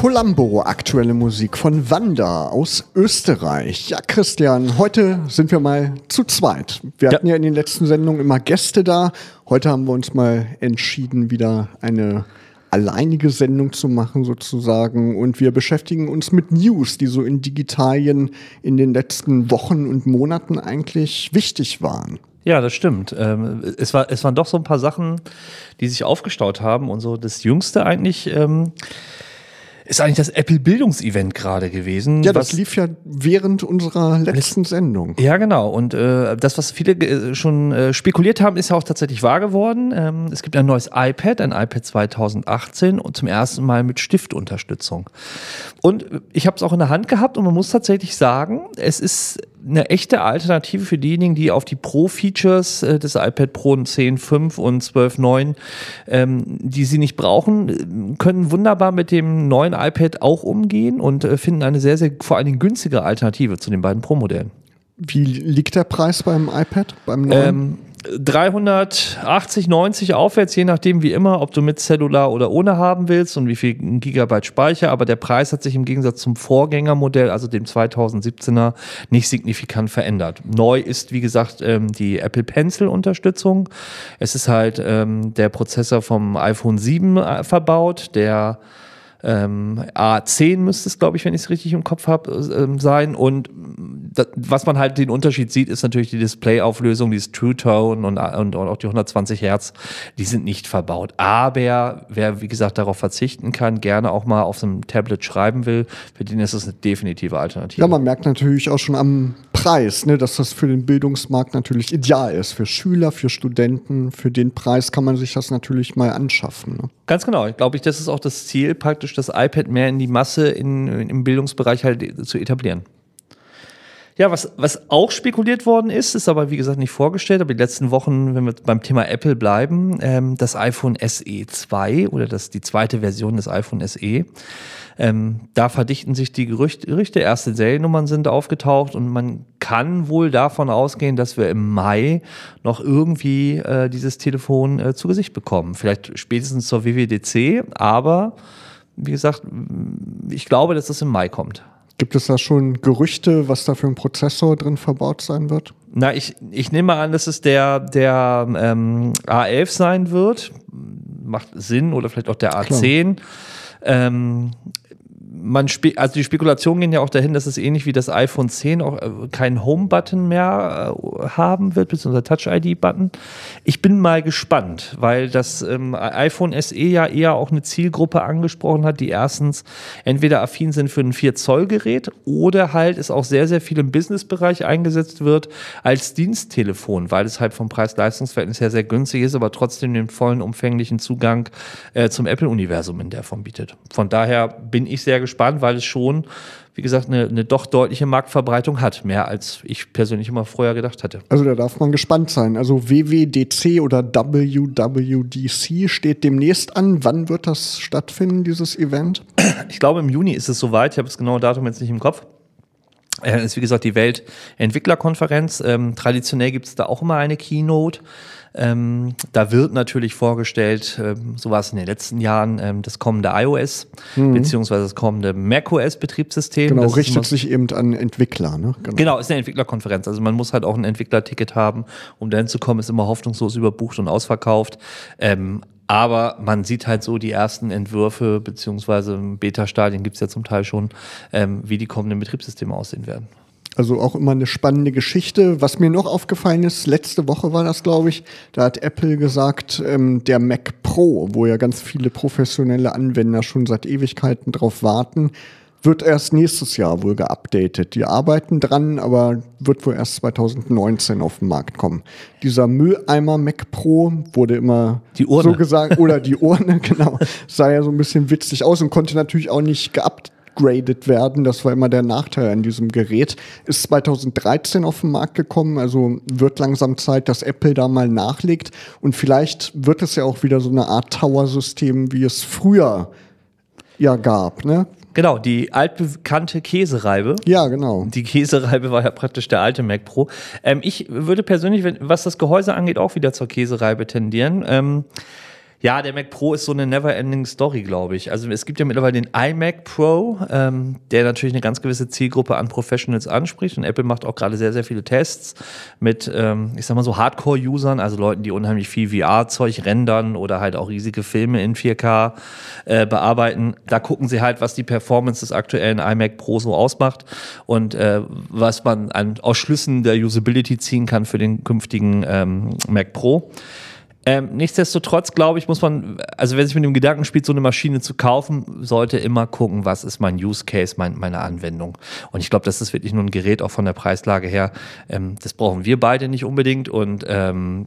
Columbo, aktuelle Musik von Wanda aus Österreich. Ja, Christian, heute sind wir mal zu zweit. Wir ja. hatten ja in den letzten Sendungen immer Gäste da. Heute haben wir uns mal entschieden, wieder eine alleinige Sendung zu machen sozusagen. Und wir beschäftigen uns mit News, die so in Digitalien in den letzten Wochen und Monaten eigentlich wichtig waren. Ja, das stimmt. Ähm, es, war, es waren doch so ein paar Sachen, die sich aufgestaut haben und so das Jüngste eigentlich. Ähm ist eigentlich das Apple Bildungsevent gerade gewesen. Ja, das lief ja während unserer letzten Sendung. Ja, genau. Und äh, das, was viele äh, schon äh, spekuliert haben, ist ja auch tatsächlich wahr geworden. Ähm, es gibt ein neues iPad, ein iPad 2018 und zum ersten Mal mit Stiftunterstützung. Und ich habe es auch in der Hand gehabt und man muss tatsächlich sagen, es ist eine echte Alternative für diejenigen, die auf die Pro-Features äh, des iPad Pro 10.5 und 12.9, ähm, die sie nicht brauchen, können wunderbar mit dem neuen iPad auch umgehen und äh, finden eine sehr, sehr vor allen Dingen günstige Alternative zu den beiden Pro-Modellen. Wie liegt der Preis beim iPad, beim neuen? Ähm, 380, 90 aufwärts, je nachdem wie immer, ob du mit Cellular oder ohne haben willst und wie viel Gigabyte Speicher. Aber der Preis hat sich im Gegensatz zum Vorgängermodell, also dem 2017er, nicht signifikant verändert. Neu ist, wie gesagt, ähm, die Apple Pencil Unterstützung. Es ist halt ähm, der Prozessor vom iPhone 7 äh, verbaut, der ähm, A10 müsste es, glaube ich, wenn ich es richtig im Kopf habe, äh, sein. Und das, was man halt den Unterschied sieht, ist natürlich die Displayauflösung, dieses True Tone und, und, und, auch die 120 Hertz, die sind nicht verbaut. Aber wer, wie gesagt, darauf verzichten kann, gerne auch mal auf einem Tablet schreiben will, für den ist es eine definitive Alternative. Ja, man merkt natürlich auch schon am Preis, ne, dass das für den Bildungsmarkt natürlich ideal ist. Für Schüler, für Studenten, für den Preis kann man sich das natürlich mal anschaffen. Ne? Ganz genau. Ich glaube, das ist auch das Ziel, praktisch das iPad mehr in die Masse in, im Bildungsbereich halt zu etablieren. Ja, was, was auch spekuliert worden ist, ist aber wie gesagt nicht vorgestellt, aber die letzten Wochen, wenn wir beim Thema Apple bleiben, ähm, das iPhone SE 2 oder das, die zweite Version des iPhone SE. Ähm, da verdichten sich die Gerüchte, Gerüchte, erste Seriennummern sind aufgetaucht und man kann wohl davon ausgehen, dass wir im Mai noch irgendwie äh, dieses Telefon äh, zu Gesicht bekommen. Vielleicht spätestens zur WWDC, aber wie gesagt, ich glaube, dass das im Mai kommt. Gibt es da schon Gerüchte, was da für ein Prozessor drin verbaut sein wird? Na, ich, ich nehme an, dass es der, der ähm, A11 sein wird. Macht Sinn oder vielleicht auch der A10. Ähm, man also die Spekulationen gehen ja auch dahin, dass es ähnlich wie das iPhone 10 auch äh, keinen Home-Button mehr äh, haben wird, beziehungsweise Touch-ID-Button. Ich bin mal gespannt, weil das ähm, iPhone SE ja eher auch eine Zielgruppe angesprochen hat, die erstens entweder affin sind für ein 4-Zoll-Gerät oder halt es auch sehr, sehr viel im Business-Bereich eingesetzt wird als Diensttelefon, weil es halt vom Preis-Leistungs-Verhältnis her sehr günstig ist, aber trotzdem den vollen umfänglichen Zugang äh, zum Apple-Universum in der Form bietet. Von daher bin ich sehr gespannt gespannt, weil es schon, wie gesagt, eine, eine doch deutliche Marktverbreitung hat. Mehr als ich persönlich immer vorher gedacht hatte. Also da darf man gespannt sein. Also WWDC oder WWDC steht demnächst an. Wann wird das stattfinden, dieses Event? Ich glaube, im Juni ist es soweit. Ich habe das genaue Datum jetzt nicht im Kopf. Das ist wie gesagt die Weltentwicklerkonferenz. Ähm, traditionell gibt es da auch immer eine Keynote. Ähm, da wird natürlich vorgestellt, ähm, so war es in den letzten Jahren, ähm, das kommende iOS mhm. beziehungsweise das kommende macOS-Betriebssystem. Genau, das richtet sich eben an Entwickler. Ne? Genau. genau, ist eine Entwicklerkonferenz. Also man muss halt auch ein Entwicklerticket haben, um dahin zu kommen, ist immer hoffnungslos überbucht und ausverkauft. Ähm, aber man sieht halt so die ersten Entwürfe, beziehungsweise Beta-Stadien gibt es ja zum Teil schon, ähm, wie die kommenden Betriebssysteme aussehen werden. Also auch immer eine spannende Geschichte. Was mir noch aufgefallen ist, letzte Woche war das, glaube ich, da hat Apple gesagt, ähm, der Mac Pro, wo ja ganz viele professionelle Anwender schon seit Ewigkeiten drauf warten, wird erst nächstes Jahr wohl geupdatet. Die arbeiten dran, aber wird wohl erst 2019 auf den Markt kommen. Dieser Mülleimer Mac Pro wurde immer so gesagt, oder die Urne, genau, sah ja so ein bisschen witzig aus und konnte natürlich auch nicht geupdatet abgegradet werden. Das war immer der Nachteil an diesem Gerät. Ist 2013 auf den Markt gekommen, also wird langsam Zeit, dass Apple da mal nachlegt. Und vielleicht wird es ja auch wieder so eine Art Tower-System, wie es früher ja gab, ne? Genau, die altbekannte Käsereibe. Ja, genau. Die Käsereibe war ja praktisch der alte Mac Pro. Ähm, ich würde persönlich, wenn, was das Gehäuse angeht, auch wieder zur Käsereibe tendieren. Ähm, ja, der Mac Pro ist so eine never-ending Story, glaube ich. Also es gibt ja mittlerweile den iMac Pro, ähm, der natürlich eine ganz gewisse Zielgruppe an Professionals anspricht. Und Apple macht auch gerade sehr, sehr viele Tests mit, ähm, ich sag mal so Hardcore-Usern, also Leuten, die unheimlich viel VR-Zeug rendern oder halt auch riesige Filme in 4K äh, bearbeiten. Da gucken sie halt, was die Performance des aktuellen iMac Pro so ausmacht und äh, was man an, aus Schlüssen der Usability ziehen kann für den künftigen ähm, Mac Pro. Ähm, nichtsdestotrotz, glaube ich, muss man, also wer sich mit dem Gedanken spielt, so eine Maschine zu kaufen, sollte immer gucken, was ist mein Use Case, mein, meine Anwendung. Und ich glaube, das ist wirklich nur ein Gerät, auch von der Preislage her. Ähm, das brauchen wir beide nicht unbedingt. Und ähm,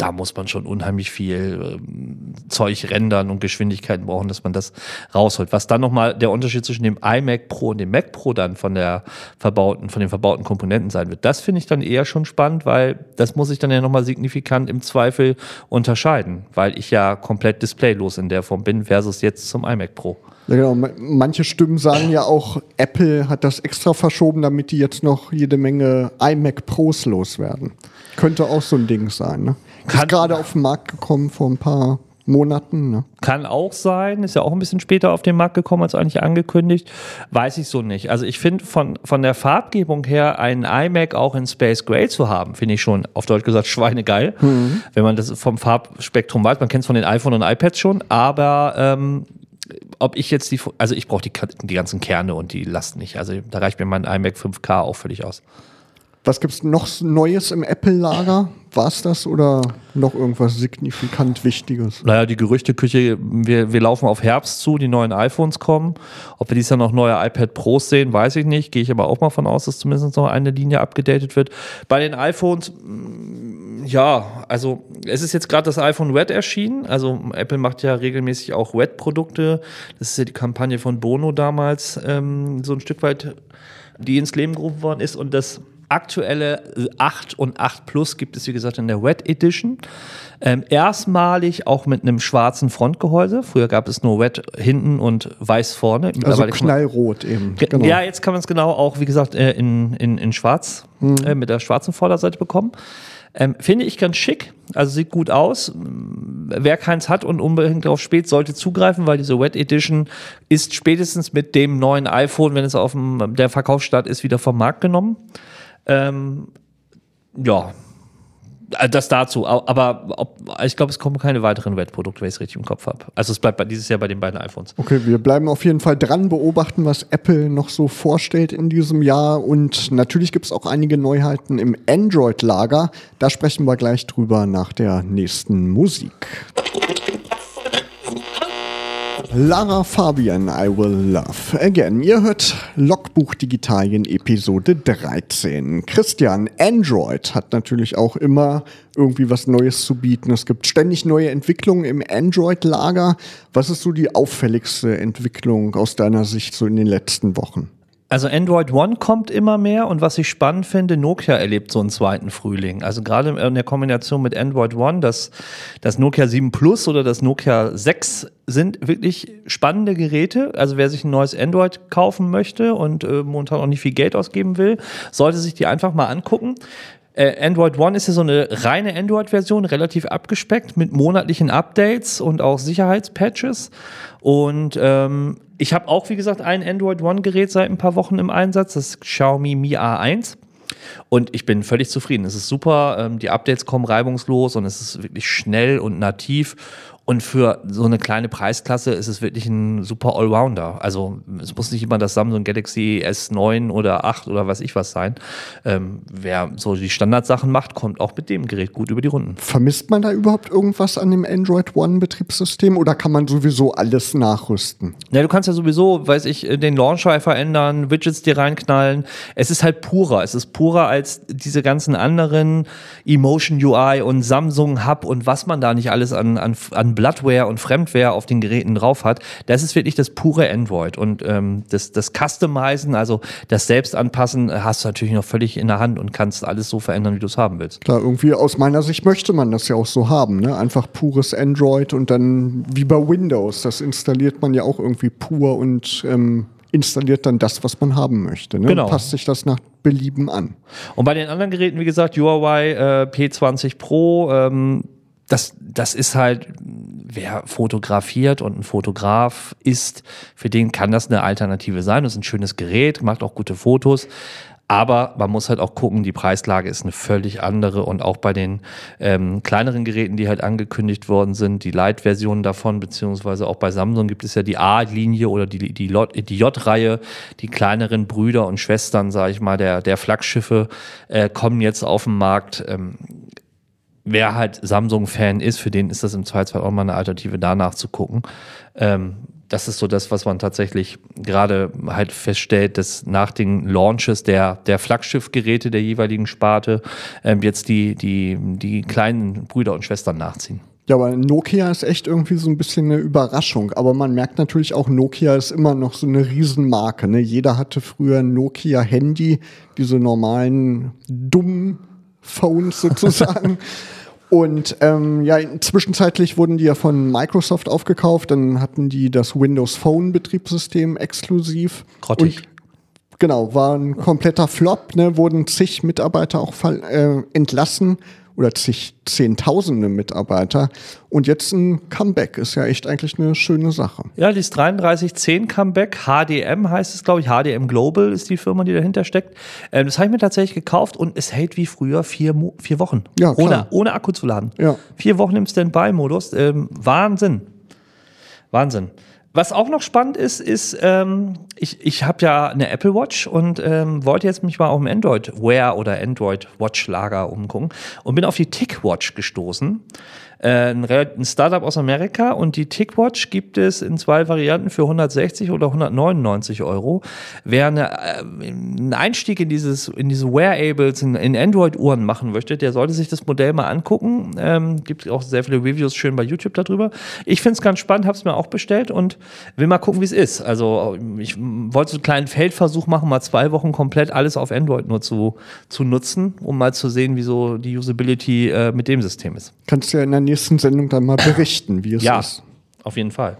da muss man schon unheimlich viel ähm, Zeug rendern und Geschwindigkeiten brauchen, dass man das rausholt. Was dann nochmal der Unterschied zwischen dem iMac Pro und dem Mac Pro dann von der verbauten, von den verbauten Komponenten sein wird, das finde ich dann eher schon spannend, weil das muss ich dann ja nochmal signifikant im Zweifel unterscheiden, weil ich ja komplett displaylos in der Form bin versus jetzt zum iMac Pro. Ja, genau. Manche Stimmen sagen ja auch, Apple hat das extra verschoben, damit die jetzt noch jede Menge iMac Pros loswerden. Könnte auch so ein Ding sein, ne? Kann, ist gerade auf den Markt gekommen vor ein paar Monaten. Ne? Kann auch sein, ist ja auch ein bisschen später auf den Markt gekommen als eigentlich angekündigt. Weiß ich so nicht. Also ich finde von, von der Farbgebung her einen iMac auch in Space Gray zu haben, finde ich schon auf Deutsch gesagt schweinegeil. Mhm. Wenn man das vom Farbspektrum weiß. Man kennt es von den iPhone und iPads schon, aber ähm, ob ich jetzt die, also ich brauche die, die ganzen Kerne und die Last nicht. Also da reicht mir mein iMac 5K auch völlig aus. Was gibt es noch Neues im Apple-Lager? War es das oder noch irgendwas signifikant Wichtiges? Naja, die Gerüchteküche, wir, wir laufen auf Herbst zu, die neuen iPhones kommen. Ob wir dies Jahr noch neue iPad Pros sehen, weiß ich nicht. Gehe ich aber auch mal von aus, dass zumindest noch eine Linie abgedatet wird. Bei den iPhones, mm, ja, also es ist jetzt gerade das iPhone Red erschienen. Also Apple macht ja regelmäßig auch Red-Produkte. Das ist ja die Kampagne von Bono damals ähm, so ein Stück weit, die ins Leben gerufen worden ist. Und das aktuelle 8 und 8 Plus gibt es, wie gesagt, in der Red Edition. Ähm, erstmalig auch mit einem schwarzen Frontgehäuse. Früher gab es nur Red hinten und weiß vorne. Also knallrot eben. Genau. Ja, jetzt kann man es genau auch, wie gesagt, äh, in, in, in schwarz, mhm. äh, mit der schwarzen Vorderseite bekommen. Ähm, finde ich ganz schick, also sieht gut aus. Wer keins hat und unbedingt darauf spät, sollte zugreifen, weil diese Wet Edition ist spätestens mit dem neuen iPhone, wenn es auf dem, der Verkaufsstart ist, wieder vom Markt genommen. Ähm, ja, äh, das dazu. Aber ob, ich glaube, es kommen keine weiteren Wettprodukte, wenn ich es richtig im Kopf habe. Also es bleibt dieses Jahr bei den beiden iPhones. Okay, wir bleiben auf jeden Fall dran, beobachten, was Apple noch so vorstellt in diesem Jahr. Und natürlich gibt es auch einige Neuheiten im Android-Lager. Da sprechen wir gleich drüber nach der nächsten Musik. Lara Fabian, I Will Love Again. Ihr hört Logbuch Digitalien Episode 13. Christian, Android hat natürlich auch immer irgendwie was Neues zu bieten. Es gibt ständig neue Entwicklungen im Android-Lager. Was ist so die auffälligste Entwicklung aus deiner Sicht so in den letzten Wochen? Also Android One kommt immer mehr und was ich spannend finde, Nokia erlebt so einen zweiten Frühling. Also gerade in der Kombination mit Android One, das, das Nokia 7 Plus oder das Nokia 6 sind wirklich spannende Geräte. Also wer sich ein neues Android kaufen möchte und äh, momentan auch nicht viel Geld ausgeben will, sollte sich die einfach mal angucken. Äh, Android One ist ja so eine reine Android-Version, relativ abgespeckt mit monatlichen Updates und auch Sicherheitspatches. Und ähm, ich habe auch, wie gesagt, ein Android One-Gerät seit ein paar Wochen im Einsatz, das Xiaomi Mi A1. Und ich bin völlig zufrieden. Es ist super, ähm, die Updates kommen reibungslos und es ist wirklich schnell und nativ. Und für so eine kleine Preisklasse ist es wirklich ein super Allrounder. Also es muss nicht immer das Samsung Galaxy S9 oder 8 oder was ich was sein. Ähm, wer so die Standardsachen macht, kommt auch mit dem Gerät gut über die Runden. Vermisst man da überhaupt irgendwas an dem Android One Betriebssystem oder kann man sowieso alles nachrüsten? Ja, du kannst ja sowieso, weiß ich, den Launcher verändern, Widgets dir reinknallen. Es ist halt purer. Es ist purer als diese ganzen anderen Emotion UI und Samsung Hub und was man da nicht alles an, an, an Bloodware und Fremdware auf den Geräten drauf hat. Das ist wirklich das pure Android. Und ähm, das, das Customizen, also das Selbstanpassen, hast du natürlich noch völlig in der Hand und kannst alles so verändern, wie du es haben willst. Klar, irgendwie aus meiner Sicht möchte man das ja auch so haben. Ne? Einfach pures Android und dann wie bei Windows. Das installiert man ja auch irgendwie pur und ähm, installiert dann das, was man haben möchte. Ne? Genau. Passt sich das nach Belieben an. Und bei den anderen Geräten, wie gesagt, Huawei äh, P20 Pro, ähm, das, das ist halt, wer fotografiert und ein Fotograf ist, für den kann das eine Alternative sein. Das ist ein schönes Gerät, macht auch gute Fotos. Aber man muss halt auch gucken, die Preislage ist eine völlig andere und auch bei den ähm, kleineren Geräten, die halt angekündigt worden sind, die Light-Versionen davon, beziehungsweise auch bei Samsung gibt es ja die A-Linie oder die, die, die J-Reihe, die kleineren Brüder und Schwestern, sage ich mal, der, der Flaggschiffe äh, kommen jetzt auf den Markt. Ähm, wer halt Samsung-Fan ist, für den ist das im Zweifelsfall auch mal eine Alternative, danach zu gucken. Ähm, das ist so das, was man tatsächlich gerade halt feststellt, dass nach den Launches der, der Flaggschiffgeräte der jeweiligen Sparte ähm, jetzt die, die, die kleinen Brüder und Schwestern nachziehen. Ja, aber Nokia ist echt irgendwie so ein bisschen eine Überraschung. Aber man merkt natürlich auch, Nokia ist immer noch so eine Riesenmarke. Ne? Jeder hatte früher ein Nokia-Handy, diese normalen dummen Phones sozusagen. Und ähm, ja, zwischenzeitlich wurden die ja von Microsoft aufgekauft. Dann hatten die das Windows Phone Betriebssystem exklusiv. Grottig. Und genau, war ein kompletter Flop. Ne? Wurden zig Mitarbeiter auch äh, entlassen oder zig Zehntausende Mitarbeiter. Und jetzt ein Comeback ist ja echt eigentlich eine schöne Sache. Ja, dieses 3310 Comeback, HDM heißt es, glaube ich. HDM Global ist die Firma, die dahinter steckt. Ähm, das habe ich mir tatsächlich gekauft und es hält wie früher vier, Mo vier Wochen. Ja, klar. Ohne, ohne Akku zu laden. Ja. Vier Wochen im Standby-Modus. Ähm, Wahnsinn. Wahnsinn. Was auch noch spannend ist, ist, ähm, ich, ich habe ja eine Apple Watch und ähm, wollte jetzt mich mal auf dem Android Wear oder Android Watch Lager umgucken und bin auf die Tick Watch gestoßen äh, ein, ein Startup aus Amerika und die TickWatch gibt es in zwei Varianten für 160 oder 199 Euro. Wer eine, äh, einen Einstieg in dieses in diese Wearables in, in Android-Uhren machen möchte, der sollte sich das Modell mal angucken. Ähm, gibt auch sehr viele Reviews schön bei YouTube darüber. Ich finde es ganz spannend, habe es mir auch bestellt und will mal gucken, wie es ist. Also ich wollte so einen kleinen Feldversuch machen, mal zwei Wochen komplett alles auf Android nur zu, zu nutzen, um mal zu sehen, wie so die Usability äh, mit dem System ist. Kannst du ja in der nächsten Sendung dann mal berichten, wie es ja, ist. Auf jeden Fall.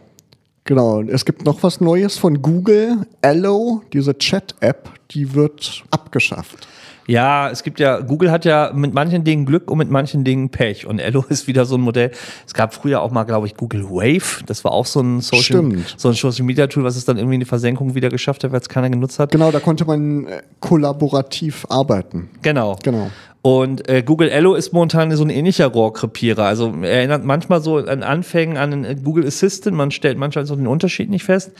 Genau, es gibt noch was Neues von Google. Allo, diese Chat-App, die wird abgeschafft. Ja, es gibt ja, Google hat ja mit manchen Dingen Glück und mit manchen Dingen Pech. Und Ello ist wieder so ein Modell. Es gab früher auch mal, glaube ich, Google Wave. Das war auch so ein Social, so ein Social Media Tool, was es dann irgendwie in die Versenkung wieder geschafft hat, weil es keiner genutzt hat. Genau, da konnte man äh, kollaborativ arbeiten. Genau. Genau. Und äh, Google Ello ist momentan so ein ähnlicher Rohrkrepierer. Also erinnert manchmal so an Anfängen an einen Google Assistant. Man stellt manchmal so den Unterschied nicht fest.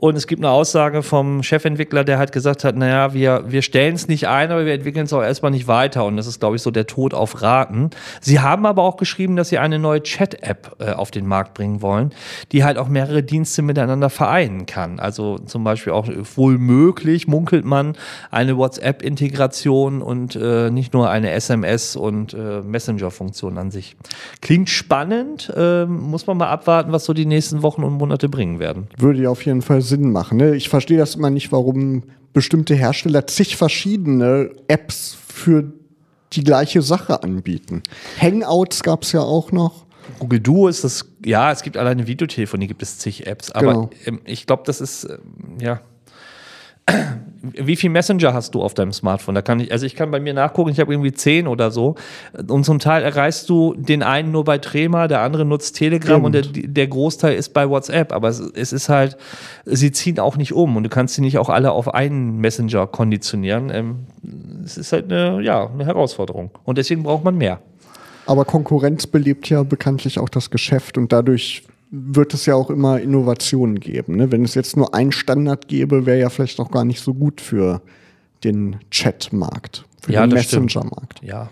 Und es gibt eine Aussage vom Chefentwickler, der halt gesagt hat, naja, wir, wir stellen es nicht ein, aber wir entwickeln es auch erstmal nicht weiter. Und das ist, glaube ich, so der Tod auf Raten. Sie haben aber auch geschrieben, dass sie eine neue Chat-App äh, auf den Markt bringen wollen, die halt auch mehrere Dienste miteinander vereinen kann. Also zum Beispiel auch wohl möglich, munkelt man, eine WhatsApp-Integration und äh, nicht nur eine SMS- und äh, Messenger-Funktion an sich. Klingt spannend, äh, muss man mal abwarten, was so die nächsten Wochen und Monate bringen werden. Würde ja auf jeden Fall Sinn machen. Ne? Ich verstehe das immer nicht, warum bestimmte Hersteller zig verschiedene Apps für die gleiche Sache anbieten. Hangouts gab es ja auch noch. Google Duo ist das, ja, es gibt alleine Videotelefonie, gibt es zig Apps, aber genau. ähm, ich glaube, das ist, äh, ja, wie viel Messenger hast du auf deinem Smartphone? Da kann ich, also ich kann bei mir nachgucken, ich habe irgendwie zehn oder so. Und zum Teil erreichst du den einen nur bei Trema, der andere nutzt Telegram Stimmt. und der, der Großteil ist bei WhatsApp. Aber es, es, ist halt, sie ziehen auch nicht um und du kannst sie nicht auch alle auf einen Messenger konditionieren. Ähm, es ist halt eine, ja, eine Herausforderung. Und deswegen braucht man mehr. Aber Konkurrenz belebt ja bekanntlich auch das Geschäft und dadurch wird es ja auch immer Innovationen geben. Ne? Wenn es jetzt nur einen Standard gäbe, wäre ja vielleicht auch gar nicht so gut für den Chat-Markt, für ja, den Messenger-Markt. Ja.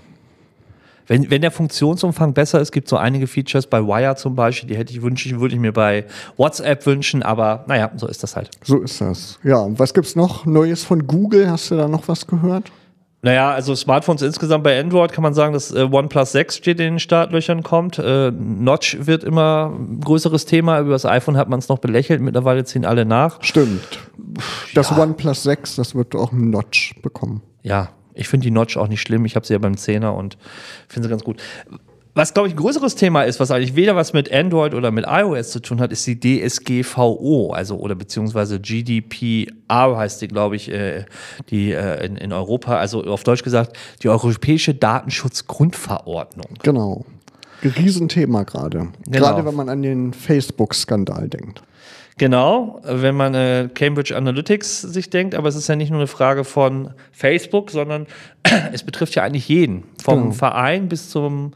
Wenn, wenn der Funktionsumfang besser ist, gibt es so einige Features bei Wire zum Beispiel, die hätte ich wünschen, würde ich mir bei WhatsApp wünschen, aber naja, so ist das halt. So ist das. Ja, was gibt es noch Neues von Google? Hast du da noch was gehört? Naja, also Smartphones insgesamt bei Android kann man sagen, dass äh, OnePlus 6 steht in den Startlöchern kommt. Äh, Notch wird immer ein größeres Thema. Über das iPhone hat man es noch belächelt. Mittlerweile ziehen alle nach. Stimmt. Das ja. OnePlus 6, das wird auch ein Notch bekommen. Ja, ich finde die Notch auch nicht schlimm. Ich habe sie ja beim 10er und finde sie ganz gut. Was, glaube ich, ein größeres Thema ist, was eigentlich weder was mit Android oder mit iOS zu tun hat, ist die DSGVO, also oder beziehungsweise GDPR heißt die, glaube ich, äh, die äh, in, in Europa, also auf Deutsch gesagt, die Europäische Datenschutzgrundverordnung. Genau. Riesenthema gerade. Genau. Gerade wenn man an den Facebook-Skandal denkt. Genau, wenn man äh, Cambridge Analytics sich denkt, aber es ist ja nicht nur eine Frage von Facebook, sondern es betrifft ja eigentlich jeden, vom genau. Verein bis zum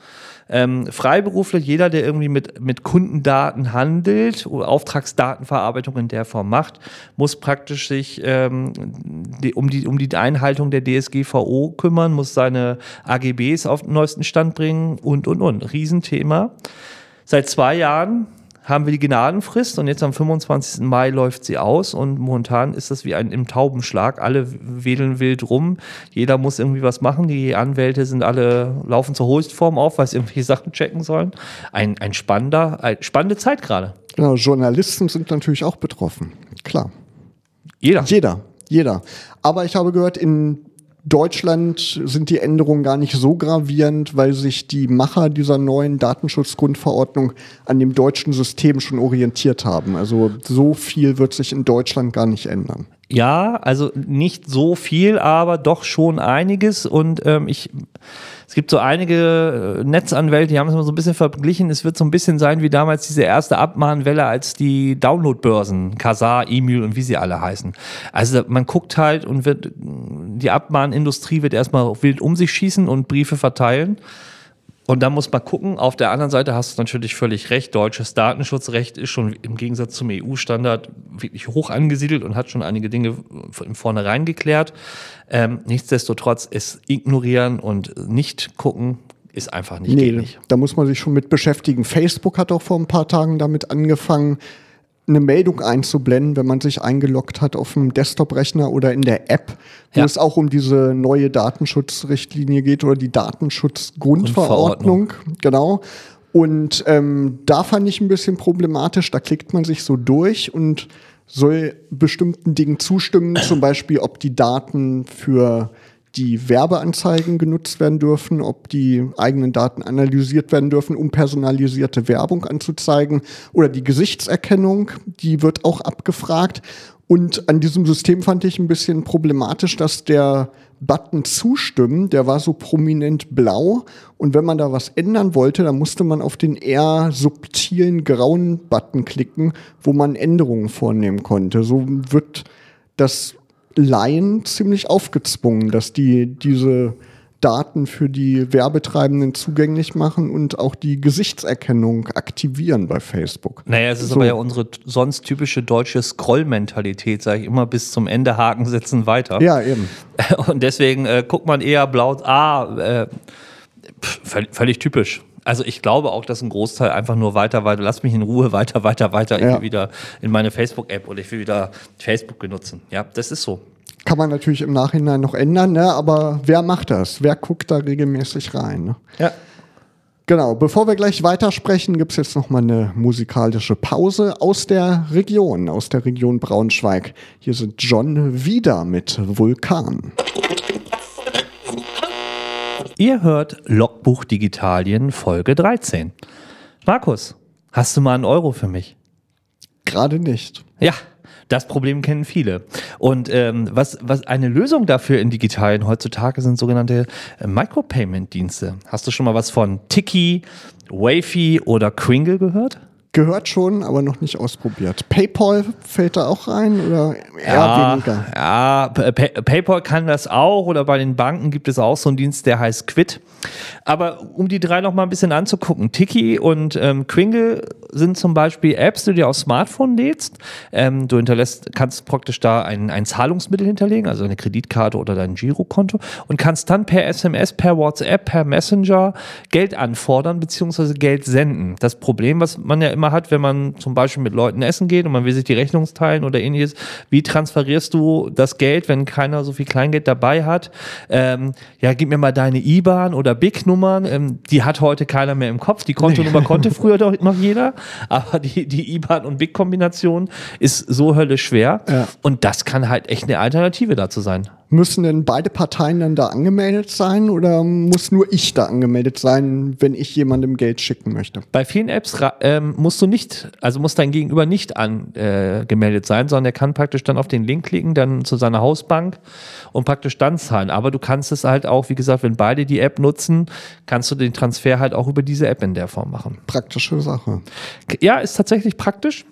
ähm, Freiberufler, jeder, der irgendwie mit, mit Kundendaten handelt Auftragsdatenverarbeitung in der Form macht, muss praktisch sich ähm, die, um, die, um die Einhaltung der DSGVO kümmern, muss seine AGBs auf den neuesten Stand bringen und, und, und. Riesenthema. Seit zwei Jahren haben wir die Gnadenfrist und jetzt am 25. Mai läuft sie aus und momentan ist das wie ein im Taubenschlag. Alle wedeln wild rum. Jeder muss irgendwie was machen. Die Anwälte sind alle, laufen zur Höchstform auf, weil sie irgendwelche Sachen checken sollen. Ein, ein spannender, ein, spannende Zeit gerade. Genau, Journalisten sind natürlich auch betroffen. Klar. Jeder. Jeder. Jeder. Aber ich habe gehört, in Deutschland sind die Änderungen gar nicht so gravierend, weil sich die Macher dieser neuen Datenschutzgrundverordnung an dem deutschen System schon orientiert haben. Also so viel wird sich in Deutschland gar nicht ändern. Ja, also nicht so viel, aber doch schon einiges. Und ähm, ich es gibt so einige äh, Netzanwälte, die haben es mal so ein bisschen verglichen. Es wird so ein bisschen sein wie damals diese erste Abmahnwelle, als die Downloadbörsen, Kazaa, E-Mail und wie sie alle heißen. Also man guckt halt und wird, die Abmahnindustrie wird erstmal wild um sich schießen und Briefe verteilen. Und da muss man gucken. Auf der anderen Seite hast du natürlich völlig recht. Deutsches Datenschutzrecht ist schon im Gegensatz zum EU-Standard wirklich hoch angesiedelt und hat schon einige Dinge von vornherein geklärt. Ähm, nichtsdestotrotz, es ignorieren und nicht gucken, ist einfach nicht nee, nicht. Da muss man sich schon mit beschäftigen. Facebook hat auch vor ein paar Tagen damit angefangen, eine Meldung einzublenden, wenn man sich eingeloggt hat auf dem Desktop-Rechner oder in der App, wo ja. es auch um diese neue Datenschutzrichtlinie geht oder die Datenschutzgrundverordnung. Genau. Und ähm, da fand ich ein bisschen problematisch. Da klickt man sich so durch und soll bestimmten Dingen zustimmen, zum Beispiel, ob die Daten für die Werbeanzeigen genutzt werden dürfen, ob die eigenen Daten analysiert werden dürfen, um personalisierte Werbung anzuzeigen oder die Gesichtserkennung, die wird auch abgefragt. Und an diesem System fand ich ein bisschen problematisch, dass der Button zustimmen, der war so prominent blau und wenn man da was ändern wollte, dann musste man auf den eher subtilen grauen Button klicken, wo man Änderungen vornehmen konnte. So wird das Laien ziemlich aufgezwungen, dass die diese Daten für die Werbetreibenden zugänglich machen und auch die Gesichtserkennung aktivieren bei Facebook. Naja, es ist so. aber ja unsere sonst typische deutsche Scroll-Mentalität, sage ich immer, bis zum Ende Haken setzen weiter. Ja, eben. Und deswegen äh, guckt man eher blau, ah, äh, pff, völlig typisch. Also ich glaube auch, dass ein Großteil einfach nur weiter, weiter, lass mich in Ruhe, weiter, weiter, weiter. Ich will wieder in meine Facebook-App oder ich will wieder Facebook benutzen. Ja, das ist so. Kann man natürlich im Nachhinein noch ändern, ne? aber wer macht das? Wer guckt da regelmäßig rein? Ne? Ja. Genau, bevor wir gleich weitersprechen, gibt es jetzt noch mal eine musikalische Pause aus der Region, aus der Region Braunschweig. Hier sind John wieder mit Vulkan. Ihr hört Logbuch Digitalien Folge 13. Markus, hast du mal einen Euro für mich? Gerade nicht. Ja, das Problem kennen viele. Und ähm, was, was eine Lösung dafür in Digitalien heutzutage sind sogenannte äh, Micropayment-Dienste. Hast du schon mal was von Tiki, Wafy oder Kringle gehört? Gehört schon, aber noch nicht ausprobiert. PayPal fällt da auch rein oder eher ja, weniger? Ja, PayPal kann das auch oder bei den Banken gibt es auch so einen Dienst, der heißt Quid. Aber um die drei noch mal ein bisschen anzugucken, Tiki und ähm, Kringle sind zum Beispiel Apps, die du dir aufs Smartphone lädst. Ähm, du hinterlässt, kannst praktisch da ein, ein Zahlungsmittel hinterlegen, also eine Kreditkarte oder dein Girokonto und kannst dann per SMS, per WhatsApp, per Messenger Geld anfordern bzw. Geld senden. Das Problem, was man ja immer immer hat, wenn man zum Beispiel mit Leuten essen geht und man will sich die Rechnung teilen oder ähnliches. Wie transferierst du das Geld, wenn keiner so viel Kleingeld dabei hat? Ähm, ja, gib mir mal deine IBAN oder BIC-Nummern. Ähm, die hat heute keiner mehr im Kopf. Die Kontonummer konnte früher doch noch jeder, aber die, die IBAN und BIC-Kombination ist so höllisch schwer. Ja. Und das kann halt echt eine Alternative dazu sein. Müssen denn beide Parteien dann da angemeldet sein oder muss nur ich da angemeldet sein, wenn ich jemandem Geld schicken möchte? Bei vielen Apps ähm, musst du nicht, also muss dein Gegenüber nicht angemeldet äh, sein, sondern er kann praktisch dann auf den Link klicken, dann zu seiner Hausbank und praktisch dann zahlen. Aber du kannst es halt auch, wie gesagt, wenn beide die App nutzen, kannst du den Transfer halt auch über diese App in der Form machen. Praktische Sache. Ja, ist tatsächlich praktisch.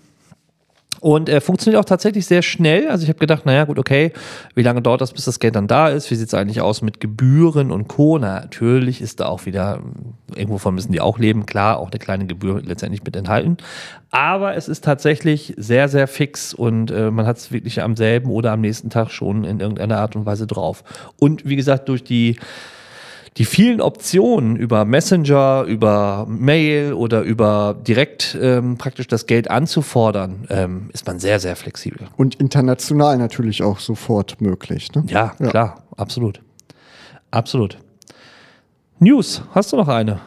Und er funktioniert auch tatsächlich sehr schnell. Also ich habe gedacht, naja, gut, okay, wie lange dauert das, bis das Geld dann da ist? Wie sieht es eigentlich aus mit Gebühren und Co? Na, natürlich ist da auch wieder, irgendwovon müssen die auch leben, klar, auch eine kleine Gebühr letztendlich mit enthalten. Aber es ist tatsächlich sehr, sehr fix und äh, man hat es wirklich am selben oder am nächsten Tag schon in irgendeiner Art und Weise drauf. Und wie gesagt, durch die die vielen Optionen über Messenger, über Mail oder über direkt ähm, praktisch das Geld anzufordern, ähm, ist man sehr, sehr flexibel. Und international natürlich auch sofort möglich. Ne? Ja, ja, klar, absolut. Absolut. News, hast du noch eine?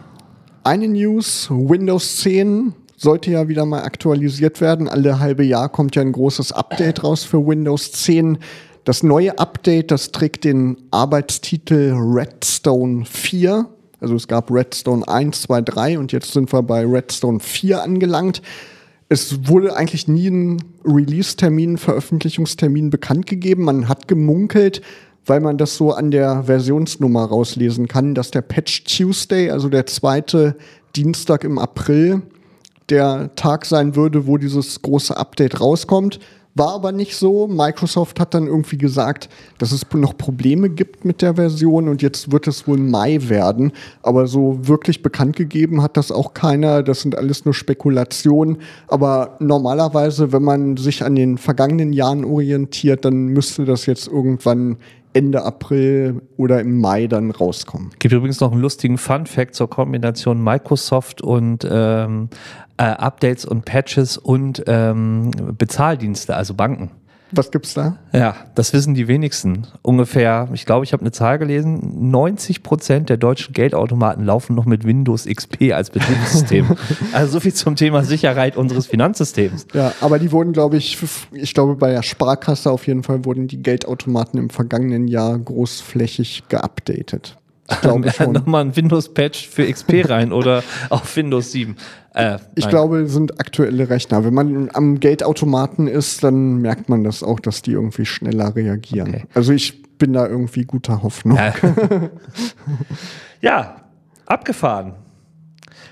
Eine News, Windows 10 sollte ja wieder mal aktualisiert werden. Alle halbe Jahr kommt ja ein großes Update raus für Windows 10. Das neue Update, das trägt den Arbeitstitel Redstone 4. Also es gab Redstone 1, 2, 3 und jetzt sind wir bei Redstone 4 angelangt. Es wurde eigentlich nie ein Release-Termin, Veröffentlichungstermin bekannt gegeben. Man hat gemunkelt, weil man das so an der Versionsnummer rauslesen kann, dass der Patch Tuesday, also der zweite Dienstag im April, der Tag sein würde, wo dieses große Update rauskommt. War aber nicht so. Microsoft hat dann irgendwie gesagt, dass es noch Probleme gibt mit der Version und jetzt wird es wohl Mai werden. Aber so wirklich bekannt gegeben hat das auch keiner. Das sind alles nur Spekulationen. Aber normalerweise, wenn man sich an den vergangenen Jahren orientiert, dann müsste das jetzt irgendwann Ende April oder im Mai dann rauskommen. Gibt übrigens noch einen lustigen Fun Fact zur Kombination Microsoft und ähm, äh, Updates und Patches und ähm, Bezahldienste, also Banken. Was gibt's da? Ja, das wissen die wenigsten. Ungefähr, ich glaube, ich habe eine Zahl gelesen, 90 Prozent der deutschen Geldautomaten laufen noch mit Windows XP als Betriebssystem. also so viel zum Thema Sicherheit unseres Finanzsystems. Ja, aber die wurden, glaube ich, ich glaube, bei der Sparkasse auf jeden Fall wurden die Geldautomaten im vergangenen Jahr großflächig geupdatet. Glaube schon. Nochmal ein Windows-Patch für XP rein oder auf Windows 7. Äh, ich glaube, sind aktuelle Rechner. Wenn man am Geldautomaten ist, dann merkt man das auch, dass die irgendwie schneller reagieren. Okay. Also ich bin da irgendwie guter Hoffnung. Ja, ja abgefahren.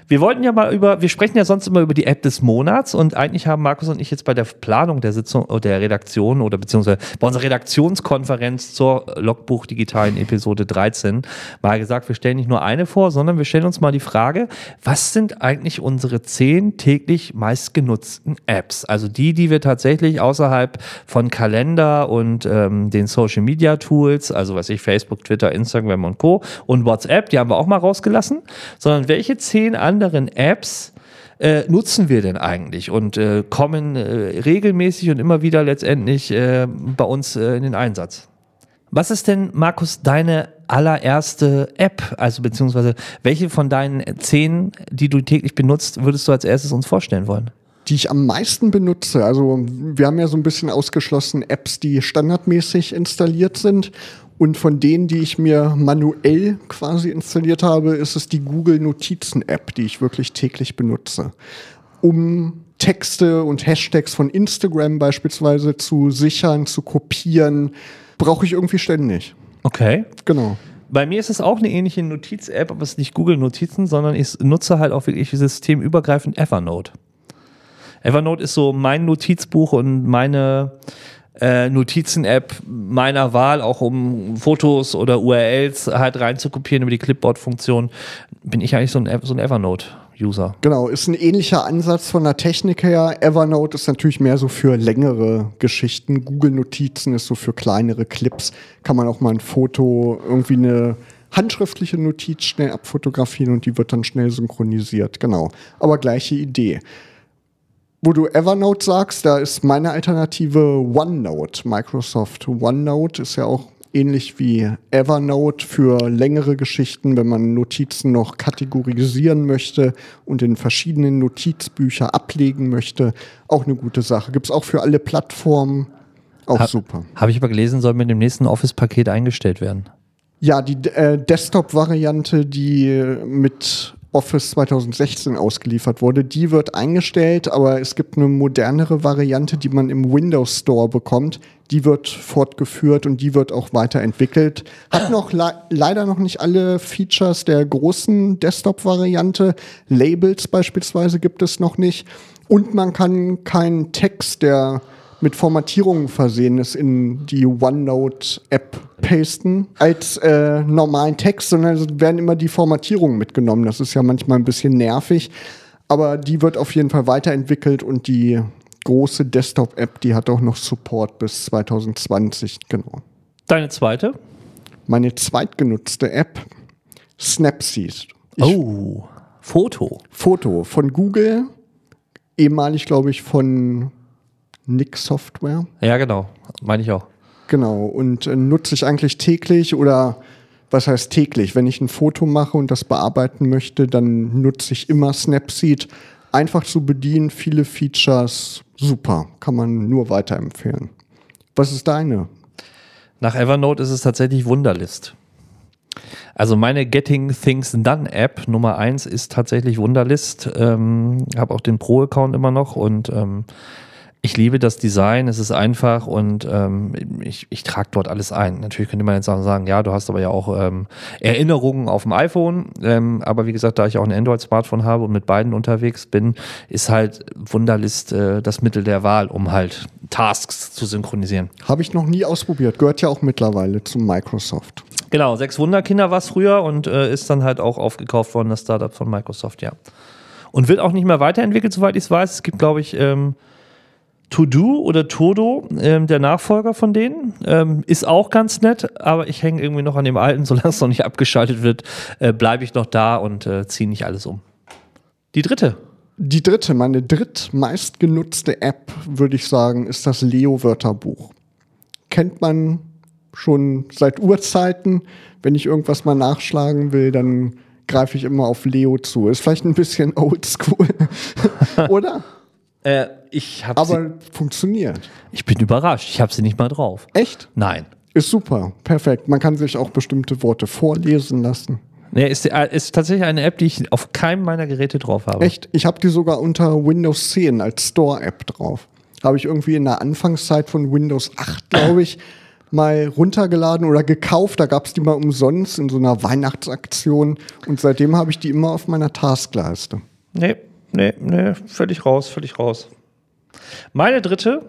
Wir wollten ja mal über, wir sprechen ja sonst immer über die App des Monats und eigentlich haben Markus und ich jetzt bei der Planung der Sitzung oder der Redaktion oder beziehungsweise bei unserer Redaktionskonferenz zur Logbuch digitalen Episode 13 mal gesagt, wir stellen nicht nur eine vor, sondern wir stellen uns mal die Frage, was sind eigentlich unsere zehn täglich meistgenutzten Apps? Also die, die wir tatsächlich außerhalb von Kalender und ähm, den Social Media Tools, also was ich, Facebook, Twitter, Instagram und Co. und WhatsApp, die haben wir auch mal rausgelassen, sondern welche zehn an anderen Apps äh, nutzen wir denn eigentlich und äh, kommen äh, regelmäßig und immer wieder letztendlich äh, bei uns äh, in den Einsatz? Was ist denn, Markus, deine allererste App, also beziehungsweise welche von deinen zehn, die du täglich benutzt, würdest du als erstes uns vorstellen wollen? Die ich am meisten benutze. Also wir haben ja so ein bisschen ausgeschlossen Apps, die standardmäßig installiert sind. Und von denen, die ich mir manuell quasi installiert habe, ist es die Google Notizen App, die ich wirklich täglich benutze. Um Texte und Hashtags von Instagram beispielsweise zu sichern, zu kopieren, brauche ich irgendwie ständig. Okay. Genau. Bei mir ist es auch eine ähnliche Notiz-App, aber es ist nicht Google Notizen, sondern ich nutze halt auch wirklich systemübergreifend Evernote. Evernote ist so mein Notizbuch und meine äh, Notizen-App meiner Wahl, auch um Fotos oder URLs halt reinzukopieren über die Clipboard-Funktion, bin ich eigentlich so ein, so ein Evernote-User. Genau, ist ein ähnlicher Ansatz von der Technik her. Evernote ist natürlich mehr so für längere Geschichten. Google Notizen ist so für kleinere Clips. Kann man auch mal ein Foto, irgendwie eine handschriftliche Notiz schnell abfotografieren und die wird dann schnell synchronisiert. Genau. Aber gleiche Idee. Wo du Evernote sagst, da ist meine Alternative OneNote. Microsoft OneNote ist ja auch ähnlich wie Evernote für längere Geschichten, wenn man Notizen noch kategorisieren möchte und in verschiedenen Notizbücher ablegen möchte. Auch eine gute Sache. Gibt es auch für alle Plattformen. Auch Ha- super. Habe ich aber gelesen, soll mit dem nächsten Office-Paket eingestellt werden. Ja, die äh, Desktop-Variante, die mit Office 2016 ausgeliefert wurde, die wird eingestellt, aber es gibt eine modernere Variante, die man im Windows Store bekommt. Die wird fortgeführt und die wird auch weiterentwickelt. Hat noch le leider noch nicht alle Features der großen Desktop-Variante. Labels beispielsweise gibt es noch nicht. Und man kann keinen Text, der mit Formatierungen versehen ist, in die OneNote-App pasten als äh, normalen Text, sondern es werden immer die Formatierungen mitgenommen. Das ist ja manchmal ein bisschen nervig, aber die wird auf jeden Fall weiterentwickelt und die große Desktop-App, die hat auch noch Support bis 2020, genau. Deine zweite? Meine zweitgenutzte App, Snapseed. Ich oh, Foto. Foto von Google, ehemalig glaube ich von Nick Software. Ja, genau. Meine ich auch. Genau, und äh, nutze ich eigentlich täglich oder was heißt täglich? Wenn ich ein Foto mache und das bearbeiten möchte, dann nutze ich immer Snapseed. Einfach zu bedienen, viele Features, super, kann man nur weiterempfehlen. Was ist deine? Nach Evernote ist es tatsächlich Wunderlist. Also meine Getting Things Done App Nummer eins ist tatsächlich Wunderlist. Ähm, habe auch den Pro-Account immer noch und ähm, ich liebe das Design, es ist einfach und ähm, ich, ich trage dort alles ein. Natürlich könnte man jetzt auch sagen, ja, du hast aber ja auch ähm, Erinnerungen auf dem iPhone, ähm, aber wie gesagt, da ich auch ein Android-Smartphone habe und mit beiden unterwegs bin, ist halt Wunderlist äh, das Mittel der Wahl, um halt Tasks zu synchronisieren. Habe ich noch nie ausprobiert, gehört ja auch mittlerweile zu Microsoft. Genau, sechs Wunderkinder war es früher und äh, ist dann halt auch aufgekauft worden, das Startup von Microsoft, ja. Und wird auch nicht mehr weiterentwickelt, soweit ich es weiß. Es gibt, glaube ich, ähm, To-Do oder Todo, ähm, der Nachfolger von denen. Ähm, ist auch ganz nett, aber ich hänge irgendwie noch an dem alten, solange es noch nicht abgeschaltet wird, äh, bleibe ich noch da und äh, ziehe nicht alles um. Die dritte. Die dritte, meine drittmeistgenutzte App, würde ich sagen, ist das Leo-Wörterbuch. Kennt man schon seit Urzeiten. Wenn ich irgendwas mal nachschlagen will, dann greife ich immer auf Leo zu. Ist vielleicht ein bisschen oldschool, oder? Äh, ich habe sie, Aber funktioniert. ich bin überrascht. Ich habe sie nicht mal drauf. Echt? Nein. Ist super. Perfekt. Man kann sich auch bestimmte Worte vorlesen lassen. Nee, ist, äh, ist tatsächlich eine App, die ich auf keinem meiner Geräte drauf habe. Echt? Ich habe die sogar unter Windows 10 als Store-App drauf. Habe ich irgendwie in der Anfangszeit von Windows 8, glaube ich, mal runtergeladen oder gekauft. Da gab es die mal umsonst in so einer Weihnachtsaktion. Und seitdem habe ich die immer auf meiner Taskleiste. Nee, nee, nee, völlig raus, völlig raus. Meine dritte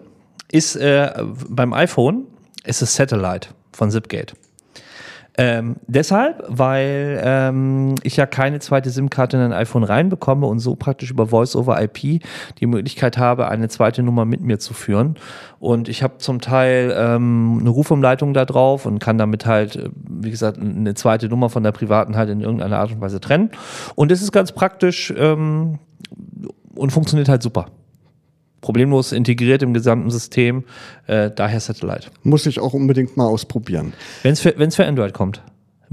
ist äh, beim iPhone, ist es Satellite von Zipgate. Ähm, deshalb, weil ähm, ich ja keine zweite SIM-Karte in ein iPhone reinbekomme und so praktisch über Voice-over-IP die Möglichkeit habe, eine zweite Nummer mit mir zu führen. Und ich habe zum Teil ähm, eine Rufumleitung da drauf und kann damit halt, äh, wie gesagt, eine zweite Nummer von der privaten halt in irgendeiner Art und Weise trennen. Und das ist ganz praktisch ähm, und funktioniert halt super. Problemlos integriert im gesamten System, äh, daher Satellite. Muss ich auch unbedingt mal ausprobieren. Wenn es für, wenn's für Android kommt.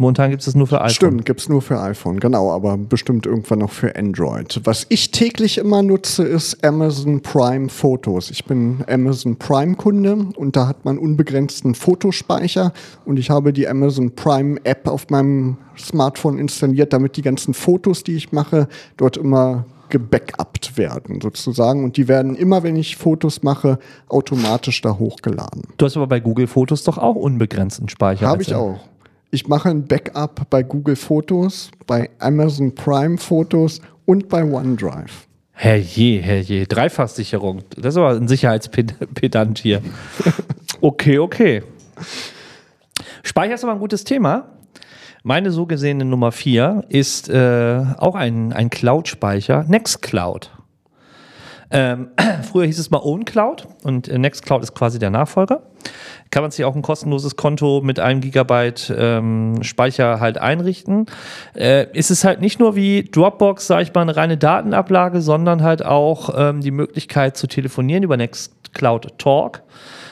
Momentan gibt es nur für iPhone. Stimmt, gibt's nur für iPhone, genau, aber bestimmt irgendwann noch für Android. Was ich täglich immer nutze, ist Amazon Prime Fotos. Ich bin Amazon Prime Kunde und da hat man unbegrenzten Fotospeicher und ich habe die Amazon Prime App auf meinem Smartphone installiert, damit die ganzen Fotos, die ich mache, dort immer gebackupt werden sozusagen und die werden immer, wenn ich Fotos mache, automatisch da hochgeladen. Du hast aber bei Google Fotos doch auch unbegrenzten Speicher. Habe als- ich auch. Ich mache ein Backup bei Google Fotos, bei Amazon Prime Fotos und bei OneDrive. Herrje, herrje. Dreifachsicherung. Das ist aber ein Sicherheitspedant hier. okay, okay. Speicher ist aber ein gutes Thema. Meine so gesehene Nummer 4 ist äh, auch ein, ein Cloud-Speicher, Nextcloud. Ähm, früher hieß es mal OwnCloud und äh, Nextcloud ist quasi der Nachfolger. kann man sich auch ein kostenloses Konto mit einem Gigabyte ähm, Speicher halt einrichten. Äh, ist es halt nicht nur wie Dropbox, sage ich mal, eine reine Datenablage, sondern halt auch ähm, die Möglichkeit zu telefonieren über Nextcloud Talk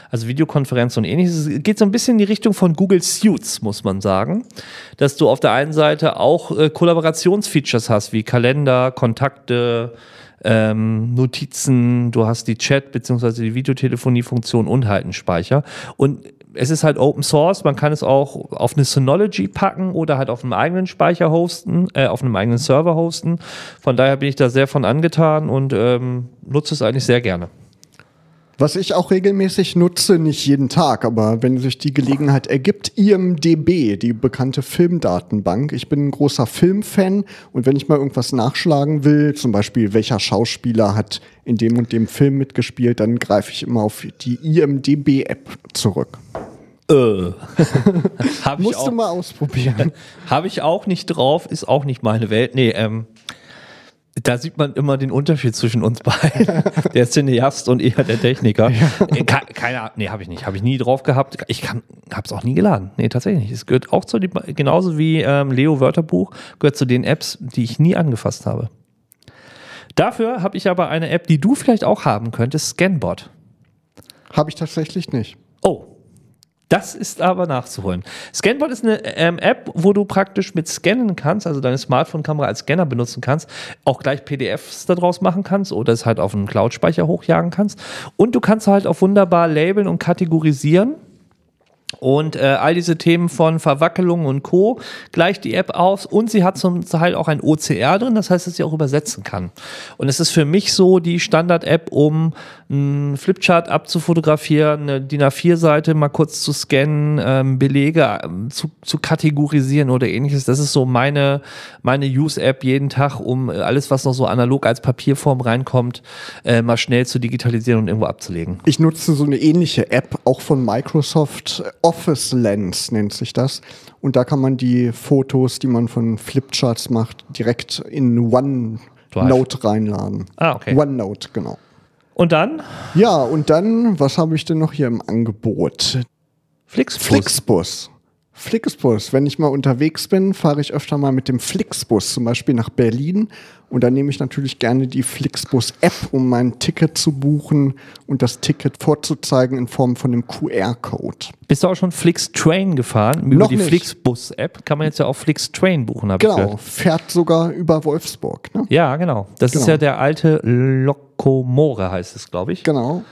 also Videokonferenz und ähnliches. Es geht so ein bisschen in die Richtung von Google Suits, muss man sagen. Dass du auf der einen Seite auch äh, Kollaborationsfeatures hast, wie Kalender, Kontakte, ähm, Notizen, du hast die Chat- bzw. die Videotelefonie-Funktion und halt einen Speicher. Und es ist halt Open Source, man kann es auch auf eine Synology packen oder halt auf einem eigenen Speicher hosten, äh, auf einem eigenen Server hosten. Von daher bin ich da sehr von angetan und ähm, nutze es eigentlich sehr gerne. Was ich auch regelmäßig nutze, nicht jeden Tag, aber wenn sich die Gelegenheit ergibt, IMDB, die bekannte Filmdatenbank. Ich bin ein großer Filmfan und wenn ich mal irgendwas nachschlagen will, zum Beispiel welcher Schauspieler hat in dem und dem Film mitgespielt, dann greife ich immer auf die IMDB-App zurück. Äh. Musst du mal ausprobieren. Habe ich auch nicht drauf, ist auch nicht meine Welt. Nee, ähm, da sieht man immer den Unterschied zwischen uns beiden. der Cineast und eher der Techniker. Ja. Äh, keine Ahnung, nee, habe ich nicht. Habe ich nie drauf gehabt. Ich habe es auch nie geladen. Nee, tatsächlich nicht. Es gehört auch zu den, genauso wie ähm, Leo Wörterbuch, gehört zu den Apps, die ich nie angefasst habe. Dafür habe ich aber eine App, die du vielleicht auch haben könntest, Scanbot. Habe ich tatsächlich nicht. Oh, das ist aber nachzuholen. Scanbot ist eine ähm, App, wo du praktisch mit scannen kannst, also deine Smartphone-Kamera als Scanner benutzen kannst, auch gleich PDFs daraus machen kannst oder es halt auf einen Cloud-Speicher hochjagen kannst. Und du kannst halt auch wunderbar labeln und kategorisieren und äh, all diese Themen von Verwackelung und Co. gleicht die App aus und sie hat zum Teil auch ein OCR drin, das heißt, dass sie auch übersetzen kann. Und es ist für mich so die Standard-App, um einen Flipchart abzufotografieren, eine DIN A4-Seite mal kurz zu scannen, ähm, Belege ähm, zu, zu kategorisieren oder ähnliches. Das ist so meine, meine Use-App jeden Tag, um äh, alles, was noch so analog als Papierform reinkommt, äh, mal schnell zu digitalisieren und irgendwo abzulegen. Ich nutze so eine ähnliche App, auch von Microsoft Office Lens nennt sich das. Und da kann man die Fotos, die man von Flipcharts macht, direkt in OneNote reinladen. Ah, okay. OneNote, genau. Und dann? Ja, und dann, was habe ich denn noch hier im Angebot? Flixbus. Flixbus. Flixbus. Wenn ich mal unterwegs bin, fahre ich öfter mal mit dem Flixbus, zum Beispiel nach Berlin. Und dann nehme ich natürlich gerne die Flixbus-App, um mein Ticket zu buchen und das Ticket vorzuzeigen in Form von einem QR-Code. Bist du auch schon Flixtrain gefahren? Über Noch die Flixbus-App kann man jetzt ja auch Flixtrain buchen. Genau, fährt sogar über Wolfsburg. Ne? Ja, genau. Das genau. ist ja der alte Lokomore, heißt es, glaube ich. Genau.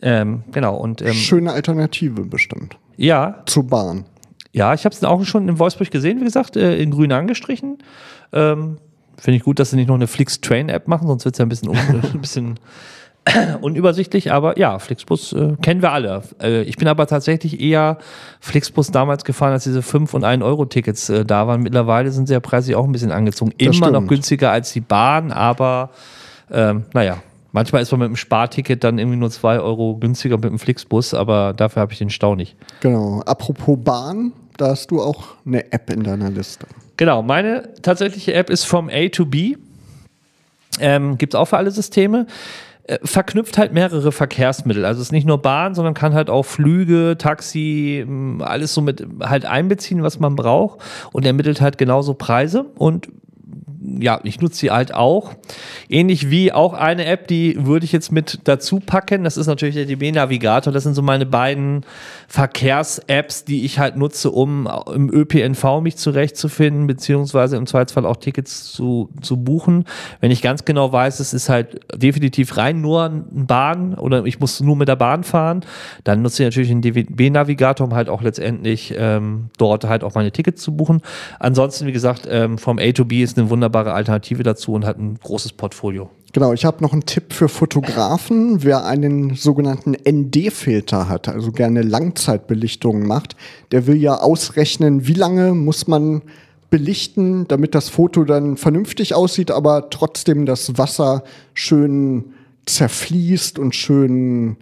Ähm, genau. Und, ähm, Schöne Alternative bestimmt. Ja. Zur Bahn. Ja, ich habe es auch schon in Wolfsburg gesehen, wie gesagt, äh, in grün angestrichen. Ähm, Finde ich gut, dass sie nicht noch eine Flix-Train-App machen, sonst wird es ja ein bisschen, un ein bisschen unübersichtlich. Aber ja, Flixbus äh, kennen wir alle. Äh, ich bin aber tatsächlich eher Flixbus damals gefahren, als diese 5 und 1 Euro Tickets äh, da waren. Mittlerweile sind sie ja preislich auch ein bisschen angezogen. Immer noch günstiger als die Bahn, aber ähm, naja, Manchmal ist man mit dem Sparticket dann irgendwie nur 2 Euro günstiger mit dem Flixbus, aber dafür habe ich den Stau nicht. Genau. Apropos Bahn, da hast du auch eine App in deiner Liste. Genau. Meine tatsächliche App ist vom A to B. Ähm, Gibt es auch für alle Systeme äh, verknüpft halt mehrere Verkehrsmittel. Also es ist nicht nur Bahn, sondern kann halt auch Flüge, Taxi, alles so mit halt einbeziehen, was man braucht und ermittelt halt genauso Preise und ja, ich nutze sie halt auch. Ähnlich wie auch eine App, die würde ich jetzt mit dazu packen. Das ist natürlich der DB-Navigator. Das sind so meine beiden Verkehrs-Apps, die ich halt nutze, um im ÖPNV mich zurechtzufinden, beziehungsweise im Zweifelsfall auch Tickets zu, zu buchen. Wenn ich ganz genau weiß, es ist halt definitiv rein nur ein Bahn oder ich muss nur mit der Bahn fahren, dann nutze ich natürlich den DB-Navigator, um halt auch letztendlich ähm, dort halt auch meine Tickets zu buchen. Ansonsten, wie gesagt, ähm, vom A to B ist eine wunderbare wunderbare Alternative dazu und hat ein großes Portfolio. Genau, ich habe noch einen Tipp für Fotografen. Wer einen sogenannten ND-Filter hat, also gerne Langzeitbelichtungen macht, der will ja ausrechnen, wie lange muss man belichten, damit das Foto dann vernünftig aussieht, aber trotzdem das Wasser schön zerfließt und schön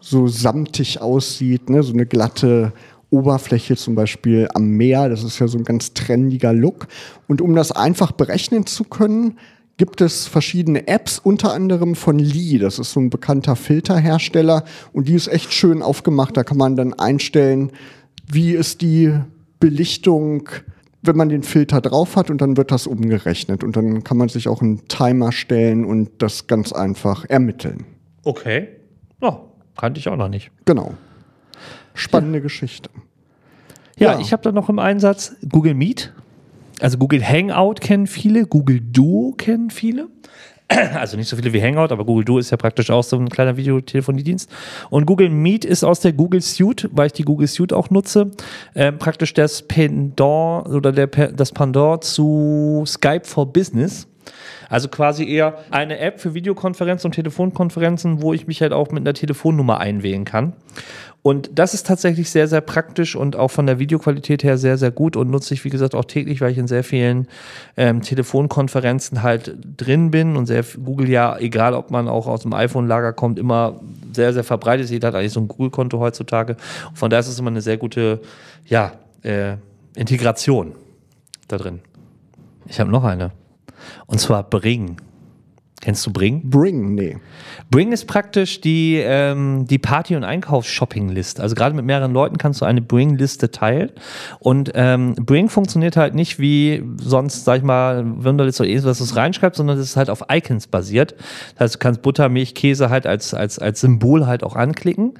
so samtig aussieht, ne? so eine glatte Oberfläche zum Beispiel am Meer. Das ist ja so ein ganz trendiger Look. Und um das einfach berechnen zu können, gibt es verschiedene Apps, unter anderem von Lee. Das ist so ein bekannter Filterhersteller und die ist echt schön aufgemacht. Da kann man dann einstellen, wie ist die Belichtung, wenn man den Filter drauf hat und dann wird das umgerechnet und dann kann man sich auch einen Timer stellen und das ganz einfach ermitteln. Okay. Oh, kannte ich auch noch nicht. Genau. Spannende ja. Geschichte. Ja, ja. ich habe da noch im Einsatz Google Meet. Also Google Hangout kennen viele, Google Duo kennen viele. Also nicht so viele wie Hangout, aber Google Duo ist ja praktisch auch so ein kleiner Videotelefoniedienst. Und Google Meet ist aus der Google Suite, weil ich die Google Suite auch nutze, äh, praktisch das Pendant oder der, das Pendant zu Skype for Business. Also quasi eher eine App für Videokonferenzen und Telefonkonferenzen, wo ich mich halt auch mit einer Telefonnummer einwählen kann. Und das ist tatsächlich sehr, sehr praktisch und auch von der Videoqualität her sehr, sehr gut und nutze ich, wie gesagt, auch täglich, weil ich in sehr vielen ähm, Telefonkonferenzen halt drin bin und sehr Google ja, egal ob man auch aus dem iPhone-Lager kommt, immer sehr, sehr verbreitet ist. Jeder hat eigentlich so ein Google-Konto heutzutage. Von daher ist es immer eine sehr gute, ja, äh, Integration da drin. Ich habe noch eine. Und zwar Bring. Kennst du Bring? Bring, nee. Bring ist praktisch die, ähm, die Party- und Einkaufs-Shopping-List. Also gerade mit mehreren Leuten kannst du eine Bring-Liste teilen. Und ähm, Bring funktioniert halt nicht wie sonst, sag ich mal, Wunderlist oder ähnliches, was du es reinschreibst, sondern es ist halt auf Icons basiert. Das heißt, du kannst Butter, Milch, Käse halt als, als, als Symbol halt auch anklicken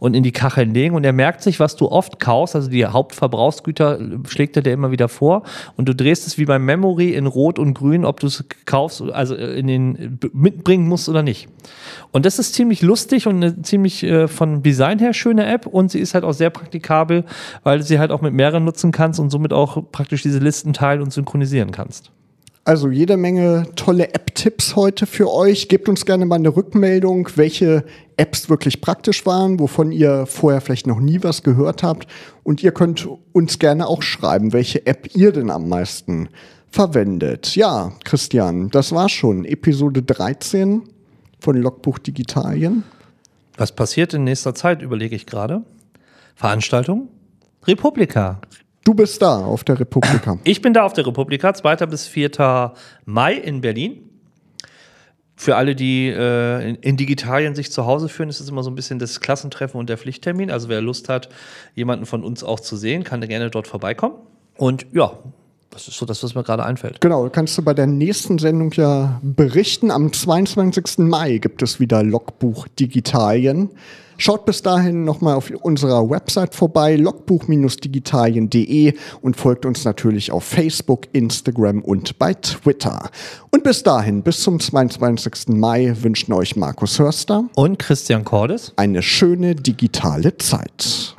und in die Kacheln legen und er merkt sich, was du oft kaufst, also die Hauptverbrauchsgüter schlägt er dir immer wieder vor und du drehst es wie beim Memory in Rot und Grün, ob du es kaufst, also in den mitbringen musst oder nicht. Und das ist ziemlich lustig und eine ziemlich äh, von Design her schöne App und sie ist halt auch sehr praktikabel, weil du sie halt auch mit mehreren nutzen kannst und somit auch praktisch diese Listen teilen und synchronisieren kannst. Also jede Menge tolle App-Tipps heute für euch. Gebt uns gerne mal eine Rückmeldung, welche Apps wirklich praktisch waren, wovon ihr vorher vielleicht noch nie was gehört habt. Und ihr könnt uns gerne auch schreiben, welche App ihr denn am meisten verwendet. Ja, Christian, das war schon Episode 13 von Logbuch Digitalien. Was passiert in nächster Zeit, überlege ich gerade. Veranstaltung? Republika. Du bist da auf der Republika. Ich bin da auf der Republika, 2. bis 4. Mai in Berlin. Für alle, die äh, in, in, Digitalien sich zu Hause fühlen, ist es immer so ein bisschen das Klassentreffen und der Pflichttermin. Also wer Lust hat, jemanden von uns auch zu sehen, kann gerne dort vorbeikommen. Und ja, das ist so das, was mir gerade einfällt. Genau, kannst du bei der nächsten Sendung ja berichten. Am 22. Mai gibt es wieder Logbuch Digitalien. Schaut bis dahin nochmal auf unserer Website vorbei, logbuch-digitalien.de und folgt uns natürlich auf Facebook, Instagram und bei Twitter. Und bis dahin, bis zum 22. Mai wünschen euch Markus Hörster und Christian Cordes eine schöne digitale Zeit.